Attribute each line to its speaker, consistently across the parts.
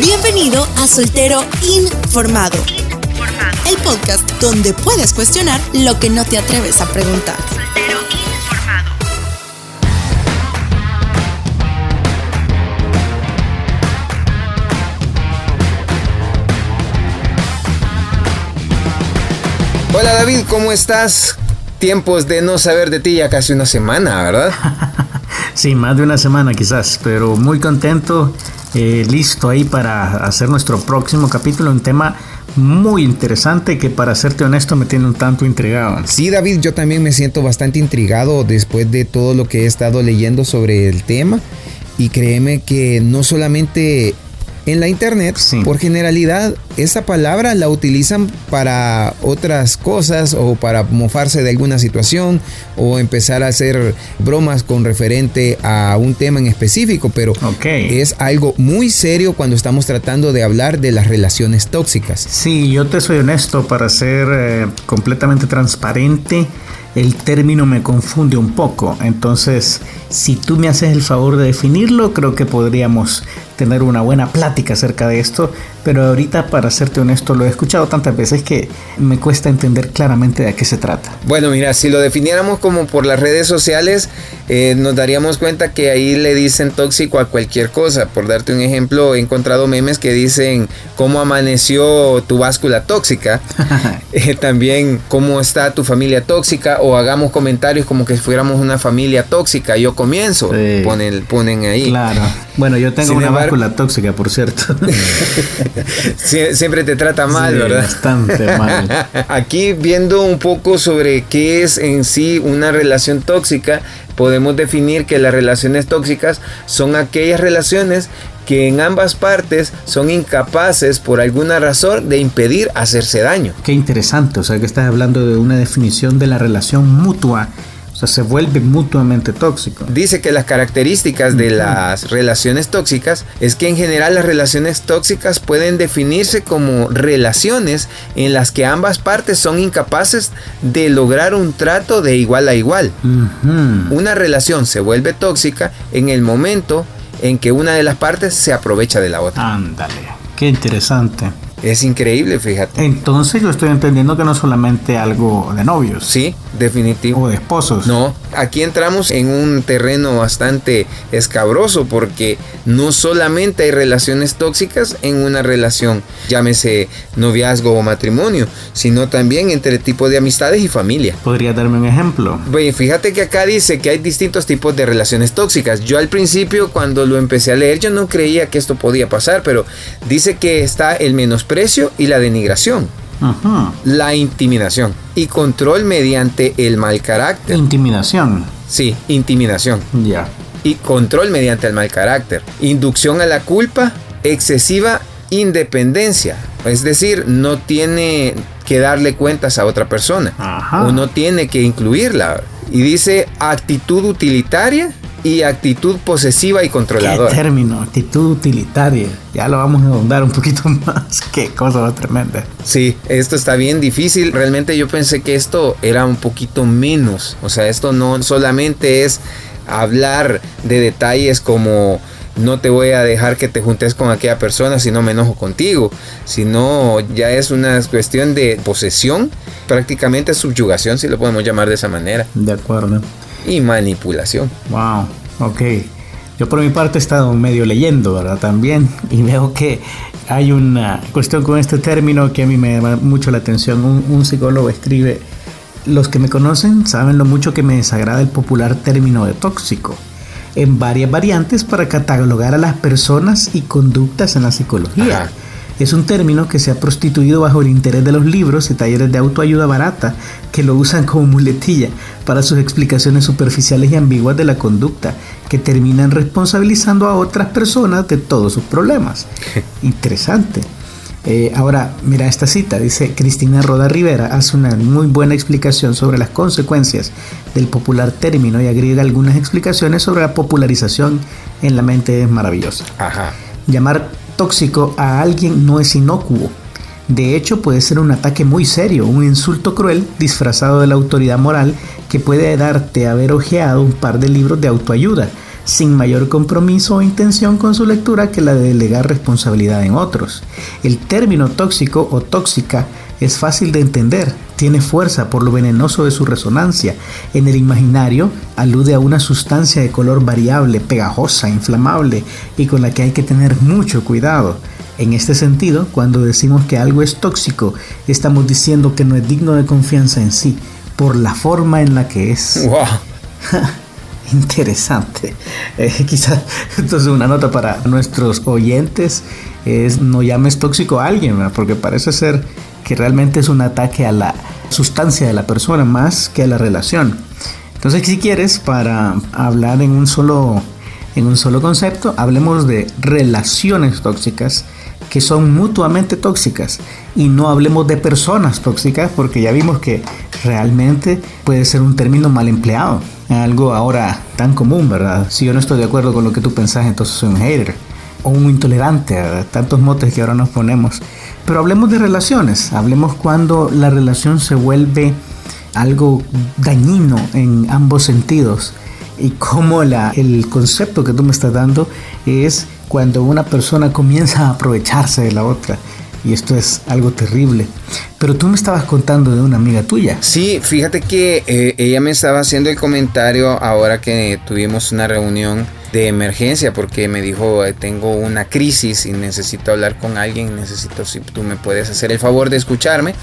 Speaker 1: Bienvenido a Soltero Informado, el podcast donde puedes cuestionar lo que no te atreves a preguntar. Soltero Informado.
Speaker 2: Hola David, ¿cómo estás? Tiempos de no saber de ti ya casi una semana, ¿verdad?
Speaker 3: sí, más de una semana quizás, pero muy contento, eh, listo ahí para hacer nuestro próximo capítulo, un tema muy interesante que para serte honesto me tiene un tanto intrigado.
Speaker 2: Sí, David, yo también me siento bastante intrigado después de todo lo que he estado leyendo sobre el tema. Y créeme que no solamente en la internet, por generalidad, esa palabra la utilizan para otras cosas o para mofarse de alguna situación o empezar a hacer bromas con referente a un tema en específico, pero es algo muy serio cuando estamos tratando de hablar de las relaciones tóxicas.
Speaker 3: Sí, yo te soy honesto para ser eh, completamente transparente el término me confunde un poco. Entonces, si tú me haces el favor de definirlo, creo que podríamos tener una buena plática acerca de esto, pero ahorita para serte honesto lo he escuchado tantas veces que me cuesta entender claramente de qué se trata.
Speaker 2: Bueno, mira, si lo definiéramos como por las redes sociales, eh, nos daríamos cuenta que ahí le dicen tóxico a cualquier cosa. Por darte un ejemplo, he encontrado memes que dicen cómo amaneció tu báscula tóxica, eh, también cómo está tu familia tóxica, o hagamos comentarios como que fuéramos una familia tóxica. Yo comienzo, ponen, ponen ahí.
Speaker 3: Claro. Bueno, yo tengo una báscula tóxica, por cierto.
Speaker 2: siempre te trata mal, ¿verdad?
Speaker 3: Bastante mal.
Speaker 2: Aquí viendo un poco sobre qué es en sí una relación tóxica, podemos definir que las relaciones tóxicas son aquellas relaciones que en ambas partes son incapaces por alguna razón de impedir hacerse daño.
Speaker 3: Qué interesante, o sea que estás hablando de una definición de la relación mutua o sea, se vuelve mutuamente tóxico.
Speaker 2: Dice que las características de las relaciones tóxicas es que en general las relaciones tóxicas pueden definirse como relaciones en las que ambas partes son incapaces de lograr un trato de igual a igual. Una relación se vuelve tóxica en el momento en que una de las partes se aprovecha de la otra.
Speaker 3: Ándale, qué interesante.
Speaker 2: Es increíble, fíjate.
Speaker 3: Entonces yo estoy entendiendo que no solamente algo de novios.
Speaker 2: Sí, definitivo.
Speaker 3: O de esposos.
Speaker 2: No, aquí entramos en un terreno bastante escabroso porque no solamente hay relaciones tóxicas en una relación, llámese noviazgo o matrimonio, sino también entre tipo de amistades y familia.
Speaker 3: ¿Podría darme un ejemplo?
Speaker 2: Bueno, fíjate que acá dice que hay distintos tipos de relaciones tóxicas. Yo al principio cuando lo empecé a leer yo no creía que esto podía pasar, pero dice que está el menos precio y la denigración. La intimidación y control mediante el mal carácter.
Speaker 3: Intimidación.
Speaker 2: Sí, intimidación.
Speaker 3: Ya.
Speaker 2: Y control mediante el mal carácter. Inducción a la culpa, excesiva independencia. Es decir, no tiene que darle cuentas a otra persona. Uno tiene que incluirla. Y dice actitud utilitaria y actitud posesiva y controladora.
Speaker 3: ¿Qué término? Actitud utilitaria. Ya lo vamos a ahondar un poquito más. Qué cosa más tremenda.
Speaker 2: Sí, esto está bien difícil. Realmente yo pensé que esto era un poquito menos. O sea, esto no solamente es hablar de detalles como no te voy a dejar que te juntes con aquella persona si no me enojo contigo, sino ya es una cuestión de posesión, prácticamente subyugación, si lo podemos llamar de esa manera.
Speaker 3: De acuerdo
Speaker 2: y manipulación.
Speaker 3: Wow, ok. Yo por mi parte he estado medio leyendo, ¿verdad? También, y veo que hay una cuestión con este término que a mí me llama mucho la atención. Un, un psicólogo escribe, los que me conocen saben lo mucho que me desagrada el popular término de tóxico, en varias variantes para catalogar a las personas y conductas en la psicología es un término que se ha prostituido bajo el interés de los libros y talleres de autoayuda barata que lo usan como muletilla para sus explicaciones superficiales y ambiguas de la conducta, que terminan responsabilizando a otras personas de todos sus problemas. Interesante. Eh, ahora, mira esta cita, dice Cristina Roda Rivera, hace una muy buena explicación sobre las consecuencias del popular término y agrega algunas explicaciones sobre la popularización en la mente es maravillosa.
Speaker 2: Ajá.
Speaker 3: Llamar tóxico a alguien no es inocuo. De hecho, puede ser un ataque muy serio, un insulto cruel disfrazado de la autoridad moral que puede darte haber ojeado un par de libros de autoayuda, sin mayor compromiso o intención con su lectura que la de delegar responsabilidad en otros. El término tóxico o tóxica es fácil de entender, tiene fuerza por lo venenoso de su resonancia. En el imaginario alude a una sustancia de color variable, pegajosa, inflamable y con la que hay que tener mucho cuidado. En este sentido, cuando decimos que algo es tóxico, estamos diciendo que no es digno de confianza en sí, por la forma en la que es.
Speaker 2: Wow.
Speaker 3: Interesante. Eh, quizás entonces una nota para nuestros oyentes es no llames tóxico a alguien, porque parece ser que realmente es un ataque a la sustancia de la persona más que a la relación. Entonces, si quieres, para hablar en un solo, en un solo concepto, hablemos de relaciones tóxicas que son mutuamente tóxicas y no hablemos de personas tóxicas porque ya vimos que realmente puede ser un término mal empleado algo ahora tan común, ¿verdad? Si yo no estoy de acuerdo con lo que tú pensás, entonces soy un hater o un intolerante, tantos motes que ahora nos ponemos. Pero hablemos de relaciones, hablemos cuando la relación se vuelve algo dañino en ambos sentidos y cómo la, el concepto que tú me estás dando es cuando una persona comienza a aprovecharse de la otra y esto es algo terrible. Pero tú me estabas contando de una amiga tuya.
Speaker 2: Sí, fíjate que eh, ella me estaba haciendo el comentario ahora que tuvimos una reunión de emergencia porque me dijo tengo una crisis y necesito hablar con alguien, necesito si tú me puedes hacer el favor de escucharme.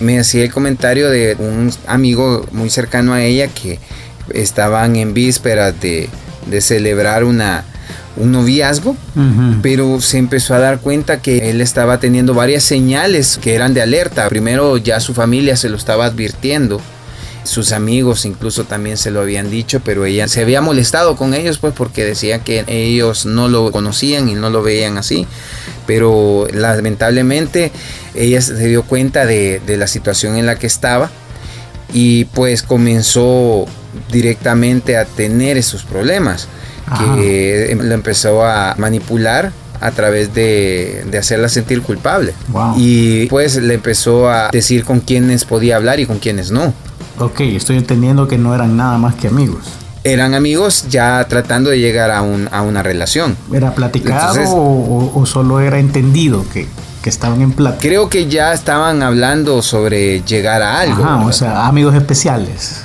Speaker 2: Me hacía el comentario de un amigo muy cercano a ella que estaban en vísperas de, de celebrar una, un noviazgo, pero se empezó a dar cuenta que él estaba teniendo varias señales que eran de alerta. Primero ya su familia se lo estaba advirtiendo, sus amigos incluso también se lo habían dicho, pero ella se había molestado con ellos pues porque decía que ellos no lo conocían y no lo veían así. Pero lamentablemente ella se dio cuenta de, de la situación en la que estaba y pues comenzó directamente a tener esos problemas que lo empezó a manipular a través de, hacerla sentir culpable. Y pues le empezó a decir con quiénes podía hablar y con quiénes no.
Speaker 3: Ok, estoy entendiendo que no eran nada más que amigos.
Speaker 2: Eran amigos ya tratando de llegar a, un, a una relación.
Speaker 3: ¿Era platicado o, solo era entendido que, que estaban en plata?
Speaker 2: Creo que ya estaban hablando sobre llegar a algo.
Speaker 3: o sea, amigos especiales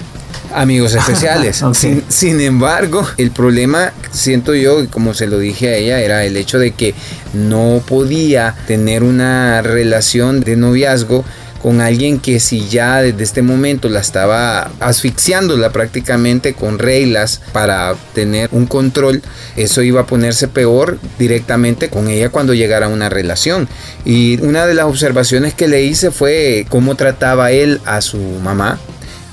Speaker 2: amigos especiales. sin, embargo, el problema, siento yo, como se lo dije a ella, era el hecho de que no podía tener una relación de noviazgo con alguien que si ya desde este momento la estaba asfixiándola prácticamente con reglas para tener un control, eso iba a ponerse peor directamente con ella cuando llegara a una relación. Y una de las observaciones que le hice fue cómo trataba él a su mamá,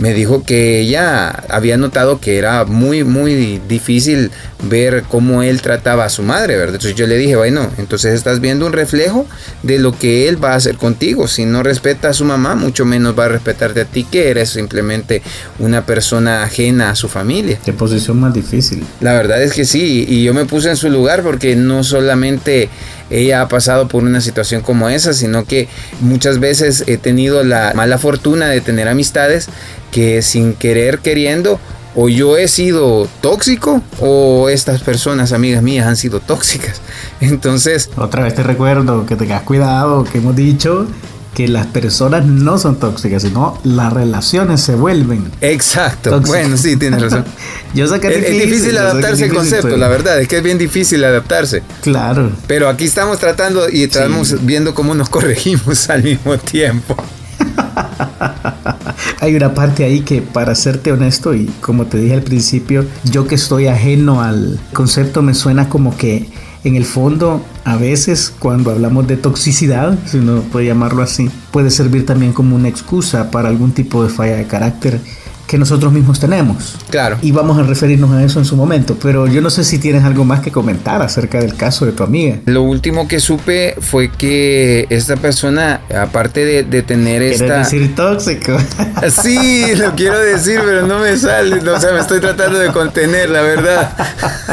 Speaker 2: me dijo que ella había notado que era muy, muy difícil ver cómo él trataba a su madre, ¿verdad? Entonces yo le dije, bueno, entonces estás viendo un reflejo de lo que él va a hacer contigo. Si no respeta a su mamá, mucho menos va a respetarte a ti, que eres simplemente una persona ajena a su familia.
Speaker 3: Qué posición más difícil.
Speaker 2: La verdad es que sí, y yo me puse en su lugar porque no solamente ella ha pasado por una situación como esa, sino que muchas veces he tenido la mala fortuna de tener amistades que sin querer queriendo o yo he sido tóxico o estas personas, amigas mías, han sido tóxicas. Entonces...
Speaker 3: Otra vez te recuerdo que tengas cuidado, que hemos dicho que las personas no son tóxicas, sino las relaciones se vuelven.
Speaker 2: Exacto. Bueno, sí, tienes razón.
Speaker 3: Yo sé que
Speaker 2: es, difícil, difícil adaptarse al concepto, la verdad, es que es bien difícil adaptarse.
Speaker 3: Claro.
Speaker 2: Pero aquí estamos tratando y estamos viendo cómo nos corregimos al mismo tiempo.
Speaker 3: Hay una parte ahí que, para serte honesto, y como te dije al principio, yo que estoy ajeno al concepto, me suena como que en el fondo, a veces cuando hablamos de toxicidad, si uno puede llamarlo así, puede servir también como una excusa para algún tipo de falla de carácter que nosotros mismos tenemos.
Speaker 2: Claro.
Speaker 3: Y vamos a referirnos a eso en su momento. Pero yo no sé si tienes algo más que comentar acerca del caso de tu amiga.
Speaker 2: Lo último que supe fue que esta persona, aparte de, de tener esta.
Speaker 3: decir tóxico.
Speaker 2: Sí, lo quiero decir, pero no me sale. O sea, me estoy tratando de contener, la verdad.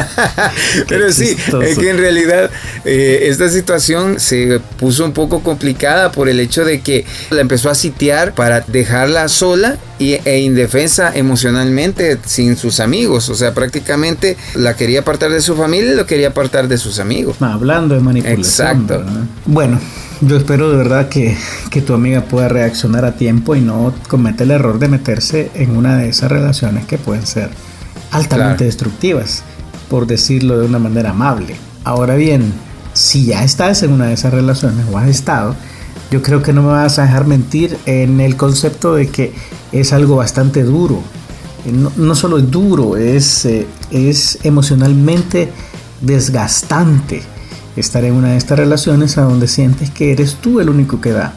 Speaker 2: pero sí, es que en realidad eh, esta situación se puso un poco complicada por el hecho de que la empezó a sitiar para dejarla sola e indefensa emocionalmente sin sus amigos. O sea, prácticamente la quería apartar de su familia y lo quería apartar de sus amigos.
Speaker 3: Hablando de manipulación.
Speaker 2: Exacto.
Speaker 3: Bueno, yo espero de verdad que, que, tu amiga pueda reaccionar a tiempo y no cometa el error de meterse en una de esas relaciones que pueden ser altamente destructivas, por decirlo de una manera amable. Ahora bien, si ya estás en una de esas relaciones o has estado, yo creo que no me vas a dejar mentir en el concepto de que es algo bastante duro. No, solo es duro, es, eh, es emocionalmente desgastante estar en una de estas relaciones a donde sientes que eres tú el único que da,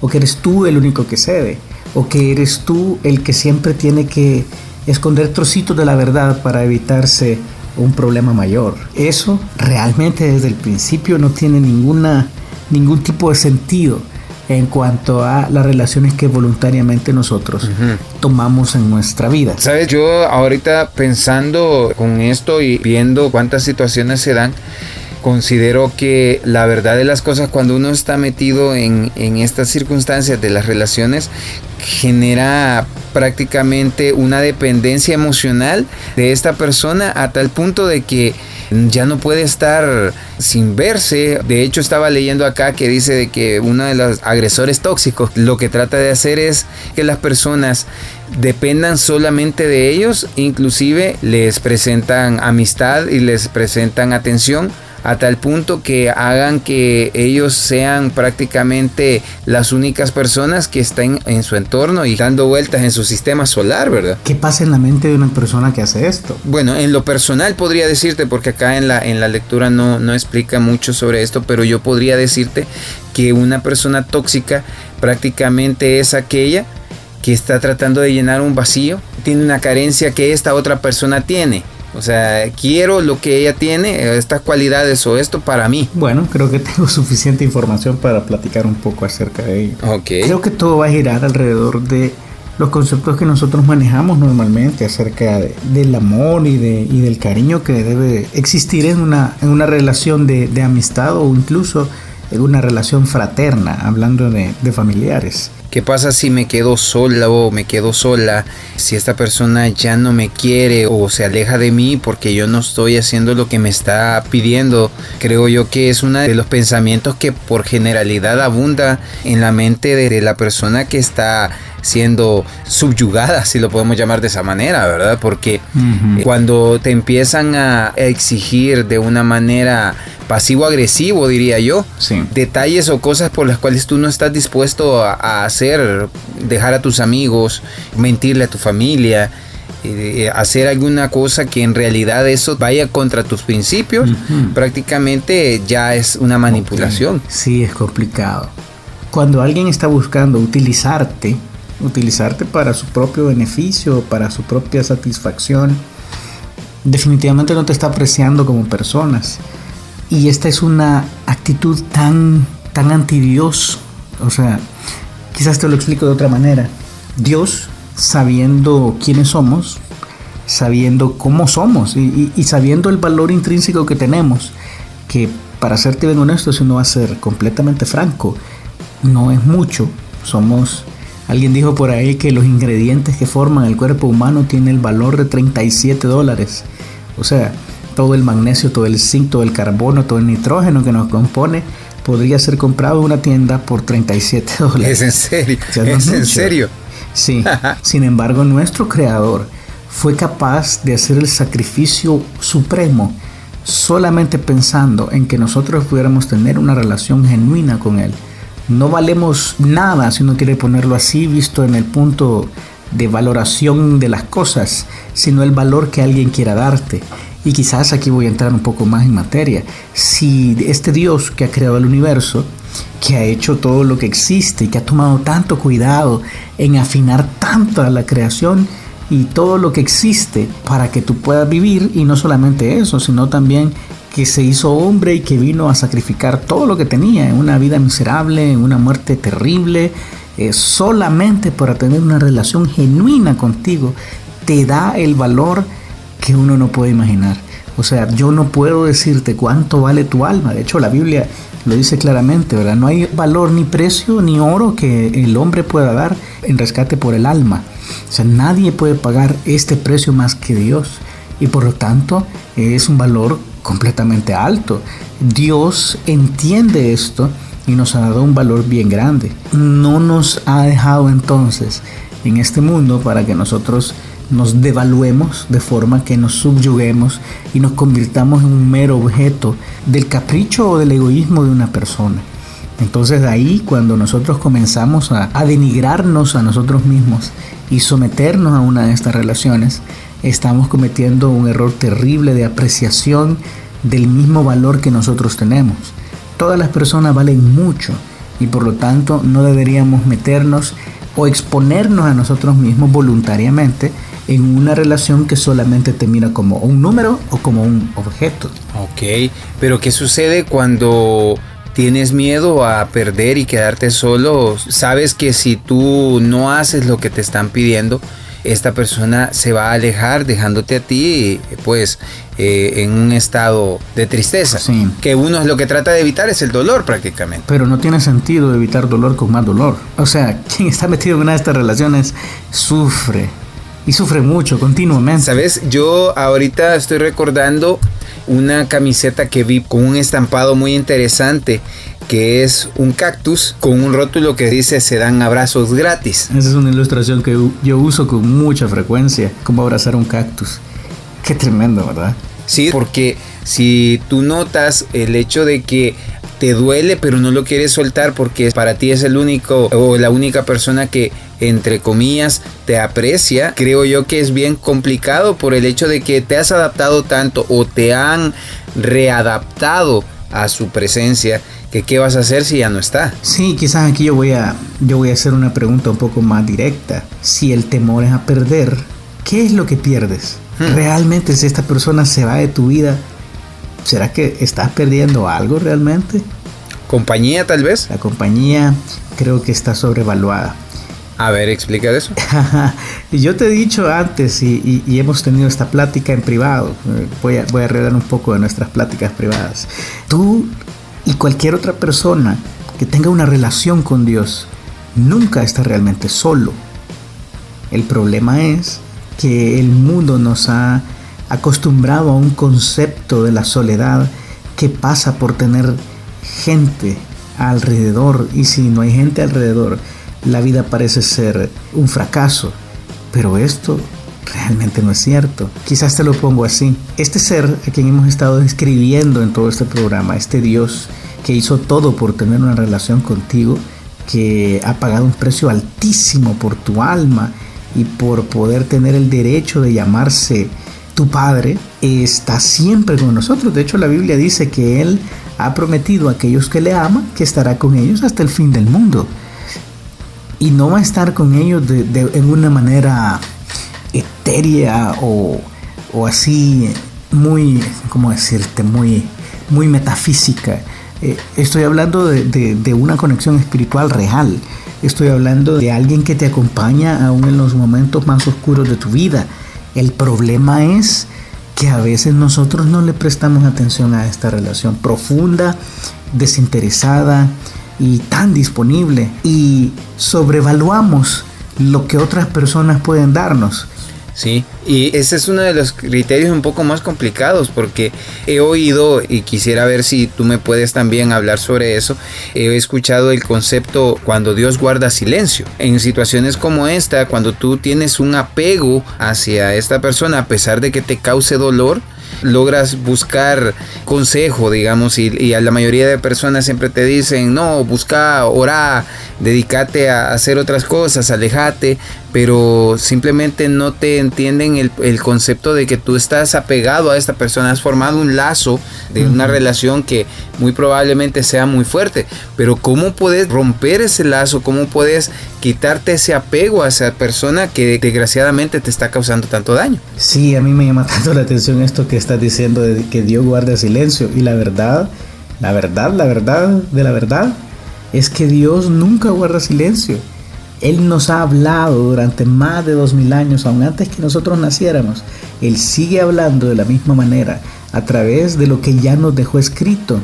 Speaker 3: o que eres tú el único que cede, o que eres tú el que siempre tiene que esconder trocitos de la verdad para evitarse un problema mayor. Eso realmente desde el principio no tiene ninguna, ningún tipo de sentido en cuanto a las relaciones que voluntariamente nosotros tomamos en nuestra vida.
Speaker 2: Sabes, yo ahorita pensando con esto y viendo cuántas situaciones se dan, considero que la verdad de las cosas cuando uno está metido en, en estas circunstancias de las relaciones genera prácticamente una dependencia emocional de esta persona a tal punto de que ya no puede estar sin verse. De hecho, estaba leyendo acá que dice de que uno de los agresores tóxicos lo que trata de hacer es que las personas dependan solamente de ellos, inclusive les presentan amistad y les presentan atención a tal punto que hagan que ellos sean prácticamente las únicas personas que estén en su entorno y dando vueltas en su sistema solar, ¿verdad?
Speaker 3: ¿Qué pasa en la mente de una persona que hace esto?
Speaker 2: Bueno, en lo personal podría decirte, porque acá en la, en la lectura no, no explica mucho sobre esto, pero yo podría decirte que una persona tóxica prácticamente es aquella que está tratando de llenar un vacío, tiene una carencia que esta otra persona tiene o sea, quiero lo que ella tiene, estas cualidades o esto para mí.
Speaker 3: Bueno, creo que tengo suficiente información para platicar un poco acerca de ello. Creo que todo va a girar alrededor de los conceptos que nosotros manejamos normalmente acerca del amor y, de, y del cariño que debe existir en una, en una relación de, de amistad o incluso en una relación fraterna, hablando de, de familiares.
Speaker 2: ¿Qué pasa si me quedo sola o me quedo sola? Si esta persona ya no me quiere o se aleja de mí porque yo no estoy haciendo lo que me está pidiendo. Creo yo que es uno de los pensamientos que por generalidad abunda en la mente de la persona que está siendo subyugada, si lo podemos llamar de esa manera, ¿verdad? Porque cuando te empiezan a exigir de una manera pasivo-agresivo, diría yo, detalles o cosas por las cuales tú no estás dispuesto a, hacer, dejar a tus amigos, mentirle a tu familia, eh, hacer alguna cosa que en realidad eso vaya contra tus principios, prácticamente ya es una manipulación.
Speaker 3: Sí, es complicado. Cuando alguien está buscando utilizarte, utilizarte para su propio beneficio, para su propia satisfacción, definitivamente no te está apreciando como personas. Y esta es una actitud tan, tan anti Dios. O sea, quizás te lo explico de otra manera. Dios, sabiendo quiénes somos, sabiendo cómo somos y, sabiendo el valor intrínseco que tenemos, que para serte bien honesto, si no va a ser completamente franco, no es mucho. Somos Alguien dijo por ahí que los ingredientes que forman el cuerpo humano tienen el valor de 37 dólares. O sea, todo el magnesio, todo el zinc, todo el carbono, todo el nitrógeno que nos compone podría ser comprado en una tienda por 37 dólares.
Speaker 2: ¿Es en serio? ¿Es en serio?
Speaker 3: Sí. Sin embargo, nuestro creador fue capaz de hacer el sacrificio supremo solamente pensando en que nosotros pudiéramos tener una relación genuina con Él no valemos nada, si uno quiere ponerlo así, visto en el punto de valoración de las cosas, sino el valor que alguien quiera darte. Y quizás aquí voy a entrar un poco más en materia. Si este Dios que ha creado el universo, que ha hecho todo lo que existe y que ha tomado tanto cuidado en afinar tanto a la creación y todo lo que existe para que tú puedas vivir, y no solamente eso, sino también que se hizo hombre y que vino a sacrificar todo lo que tenía en una vida miserable, en una muerte terrible, eh, solamente para tener una relación genuina contigo, te da el valor que uno no puede imaginar. O sea, yo no puedo decirte cuánto vale tu alma. De hecho, la Biblia lo dice claramente, ¿verdad? No hay valor ni precio ni oro que el hombre pueda dar en rescate por el alma. O sea, nadie puede pagar este precio más que Dios. Y por lo tanto es un valor completamente alto. Dios entiende esto y nos ha dado un valor bien grande. No nos ha dejado entonces en este mundo para que nosotros nos devaluemos de forma que nos subyuguemos y nos convirtamos en un mero objeto del capricho o del egoísmo de una persona. Entonces ahí cuando nosotros comenzamos a, denigrarnos a nosotros mismos y someternos a una de estas relaciones, estamos cometiendo un error terrible de apreciación del mismo valor que nosotros tenemos. Todas las personas valen mucho y por lo tanto no deberíamos meternos o exponernos a nosotros mismos voluntariamente en una relación que solamente te mira como un número o como un objeto.
Speaker 2: Ok, pero ¿qué sucede cuando tienes miedo a perder y quedarte solo? Sabes que si tú no haces lo que te están pidiendo, esta persona se va a alejar dejándote a ti pues eh, en un estado de tristeza. Que uno es lo que trata de evitar es el dolor prácticamente.
Speaker 3: Pero no tiene sentido evitar dolor con más dolor. O sea, quien está metido en una de estas relaciones sufre y sufre mucho continuamente.
Speaker 2: Sabes, yo ahorita estoy recordando una camiseta que vi con un estampado muy interesante que es un cactus con un rótulo que dice se dan abrazos gratis.
Speaker 3: Esa es una ilustración que yo uso con mucha frecuencia, como abrazar un cactus. Qué tremendo, ¿verdad?
Speaker 2: Sí, porque si tú notas el hecho de que te duele pero no lo quieres soltar porque para ti es el único o la única persona que entre comillas te aprecia, creo yo que es bien complicado por el hecho de que te has adaptado tanto o te han readaptado a su presencia que qué vas a hacer si ya no está.
Speaker 3: Sí, quizás aquí yo voy a yo voy a hacer una pregunta un poco más directa. Si el temor es a perder, ¿qué es lo que pierdes? Hmm. Realmente si esta persona se va de tu vida, ¿será que estás perdiendo algo realmente?
Speaker 2: Compañía tal vez.
Speaker 3: La compañía creo que está sobrevaluada.
Speaker 2: A ver, explica eso.
Speaker 3: Yo te he dicho antes y, hemos tenido esta plática en privado. Voy a, voy a un poco de nuestras pláticas privadas. Tú y cualquier otra persona que tenga una relación con Dios nunca está realmente solo. El problema es que el mundo nos ha acostumbrado a un concepto de la soledad que pasa por tener gente alrededor y si no hay gente alrededor, la vida parece ser un fracaso. Pero esto realmente no es cierto. Quizás te lo pongo así. Este ser a quien hemos estado describiendo en todo este programa, este Dios que hizo todo por tener una relación contigo, que ha pagado un precio altísimo por tu alma y por poder tener el derecho de llamarse tu Padre, está siempre con nosotros. De hecho, la Biblia dice que Él ha prometido a aquellos que le aman que estará con ellos hasta el fin del mundo. Y no va a estar con ellos de, en una manera etérea o, o, así muy, ¿cómo decirte? Muy, muy metafísica. Eh, estoy hablando de, de, una conexión espiritual real. Estoy hablando de alguien que te acompaña aún en los momentos más oscuros de tu vida. El problema es que a veces nosotros no le prestamos atención a esta relación profunda, desinteresada y tan disponible y sobrevaluamos lo que otras personas pueden darnos.
Speaker 2: Sí, y ese es uno de los criterios un poco más complicados porque he oído y quisiera ver si tú me puedes también hablar sobre eso. He escuchado el concepto cuando Dios guarda silencio. En situaciones como esta, cuando tú tienes un apego hacia esta persona a pesar de que te cause dolor, logras buscar consejo, digamos, y, a la mayoría de personas siempre te dicen, no, busca, ora, dedícate a hacer otras cosas, alejate, pero simplemente no te entienden el, el, concepto de que tú estás apegado a esta persona, has formado un lazo de una relación que muy probablemente sea muy fuerte, pero ¿cómo puedes romper ese lazo? ¿Cómo puedes quitarte ese apego a esa persona que desgraciadamente te está causando tanto daño?
Speaker 3: Sí, a mí me llama tanto la atención esto que estás diciendo de que Dios guarda silencio y la verdad, la verdad, la verdad de la verdad es que Dios nunca guarda silencio. Él nos ha hablado durante más de dos mil años, aún antes que nosotros naciéramos. Él sigue hablando de la misma manera a través de lo que ya nos dejó escrito.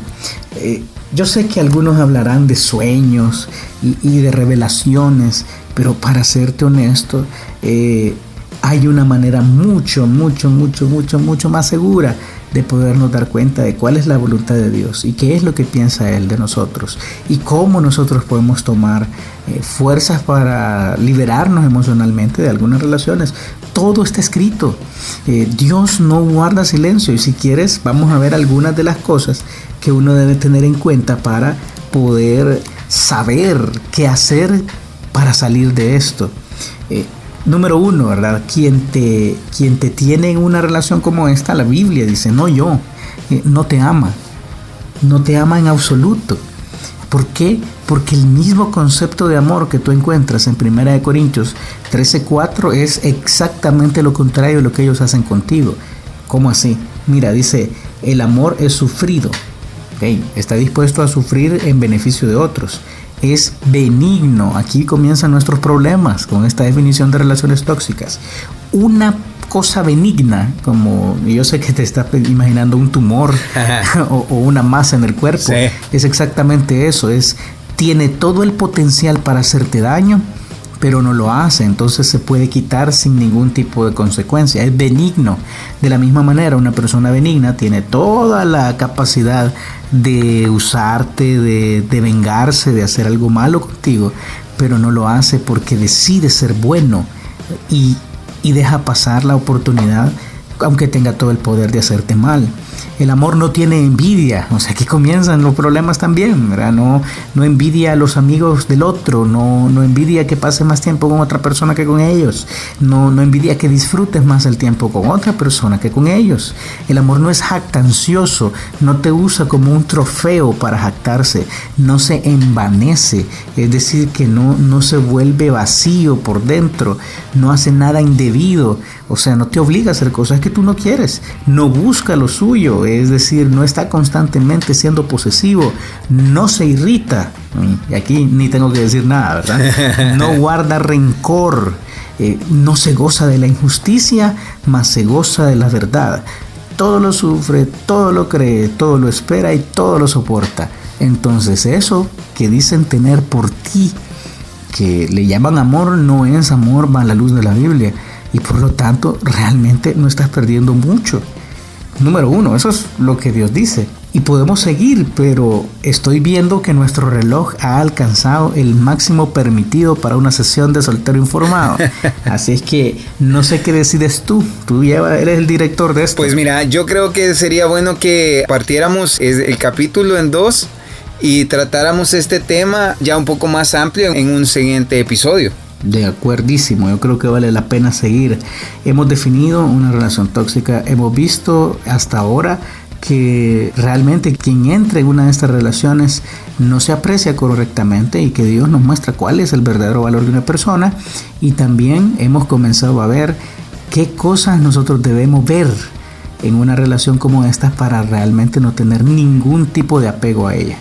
Speaker 3: Eh, yo sé que algunos hablarán de sueños y, de revelaciones, Pero para serte honesto, eh, hay una manera mucho, mucho, mucho, mucho, mucho más segura de podernos dar cuenta de cuál es la voluntad de Dios y qué es lo que piensa Él de nosotros y cómo nosotros podemos tomar eh, fuerzas para liberarnos emocionalmente de algunas relaciones. Todo está escrito. Eh, Dios no guarda silencio y si quieres vamos a ver algunas de las cosas que uno debe tener en cuenta para poder saber qué hacer para salir de esto. Eh, número uno, ¿verdad? Quien te, quien te tiene en una relación como esta, la Biblia dice, no yo, eh, no te ama, no te ama en absoluto. ¿Por qué? Porque el mismo concepto de amor que tú encuentras en 1 Corintios 13:4 es exactamente lo contrario de lo que ellos hacen contigo. ¿Cómo así? Mira, dice, el amor es sufrido. Está dispuesto a sufrir en beneficio de otros es benigno. Aquí comienzan nuestros problemas con esta definición de relaciones tóxicas. Una cosa benigna, como yo sé que te estás imaginando un tumor o, una masa en el cuerpo, es exactamente eso, es tiene todo el potencial para hacerte daño, pero no lo hace, entonces se puede quitar sin ningún tipo de consecuencia, es benigno. De la misma manera, una persona benigna tiene toda la capacidad de usarte, de, vengarse, de hacer algo malo contigo, pero no lo hace porque decide ser bueno y, y deja pasar la oportunidad aunque tenga todo el poder de hacerte mal. El amor no tiene envidia, o sea, aquí comienzan los problemas también, ¿verdad? No, no envidia a los amigos del otro, no, no envidia que pase más tiempo con otra persona que con ellos, no, no envidia que disfrutes más el tiempo con otra persona que con ellos. El amor no es jactancioso, no te usa como un trofeo para jactarse, no se envanece, es decir, que no, no se vuelve vacío por dentro, no hace nada indebido, o sea, no te obliga a hacer cosas que tú no quieres, no busca lo suyo, es decir, no está constantemente siendo posesivo, no se irrita, y aquí ni tengo que decir nada, ¿verdad? No guarda rencor, eh, no se goza de la injusticia, mas se goza de la verdad. Todo lo sufre, todo lo cree, todo lo espera y todo lo soporta. Entonces eso que dicen tener por ti, que le llaman amor, no es amor a la luz de la Biblia. Y por lo tanto realmente no estás perdiendo mucho. Número uno, eso es lo que Dios dice. Y podemos seguir, pero estoy viendo que nuestro reloj ha alcanzado el máximo permitido para una sesión de soltero informado. Así es que no sé qué decides tú. Tú ya eres el director de esto.
Speaker 2: Pues mira, yo creo que sería bueno que partiéramos el capítulo en dos y tratáramos este tema ya un poco más amplio en un siguiente episodio.
Speaker 3: De acuerdísimo, yo creo que vale la pena seguir. Hemos definido una relación tóxica, hemos visto hasta ahora que realmente quien entre en una de estas relaciones no se aprecia correctamente y que Dios nos muestra cuál es el verdadero valor de una persona y también hemos comenzado a ver qué cosas nosotros debemos ver en una relación como esta para realmente no tener ningún tipo de apego a ella.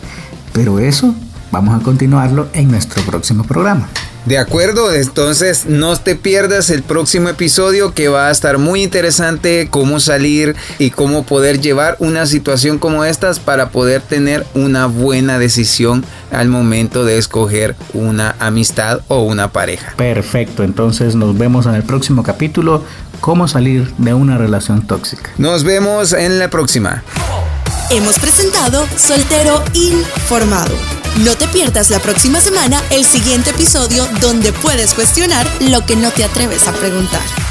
Speaker 3: Pero eso vamos a continuarlo en nuestro próximo programa.
Speaker 2: De acuerdo, entonces no te pierdas el próximo episodio que va a estar muy interesante cómo salir y cómo poder llevar una situación como estas para poder tener una buena decisión al momento de escoger una amistad o una pareja.
Speaker 3: Perfecto, entonces nos vemos en el próximo capítulo, cómo salir de una relación tóxica.
Speaker 2: Nos vemos en la próxima.
Speaker 1: Hemos presentado Soltero Informado. No te pierdas la próxima semana el siguiente episodio donde puedes cuestionar lo que no te atreves a preguntar.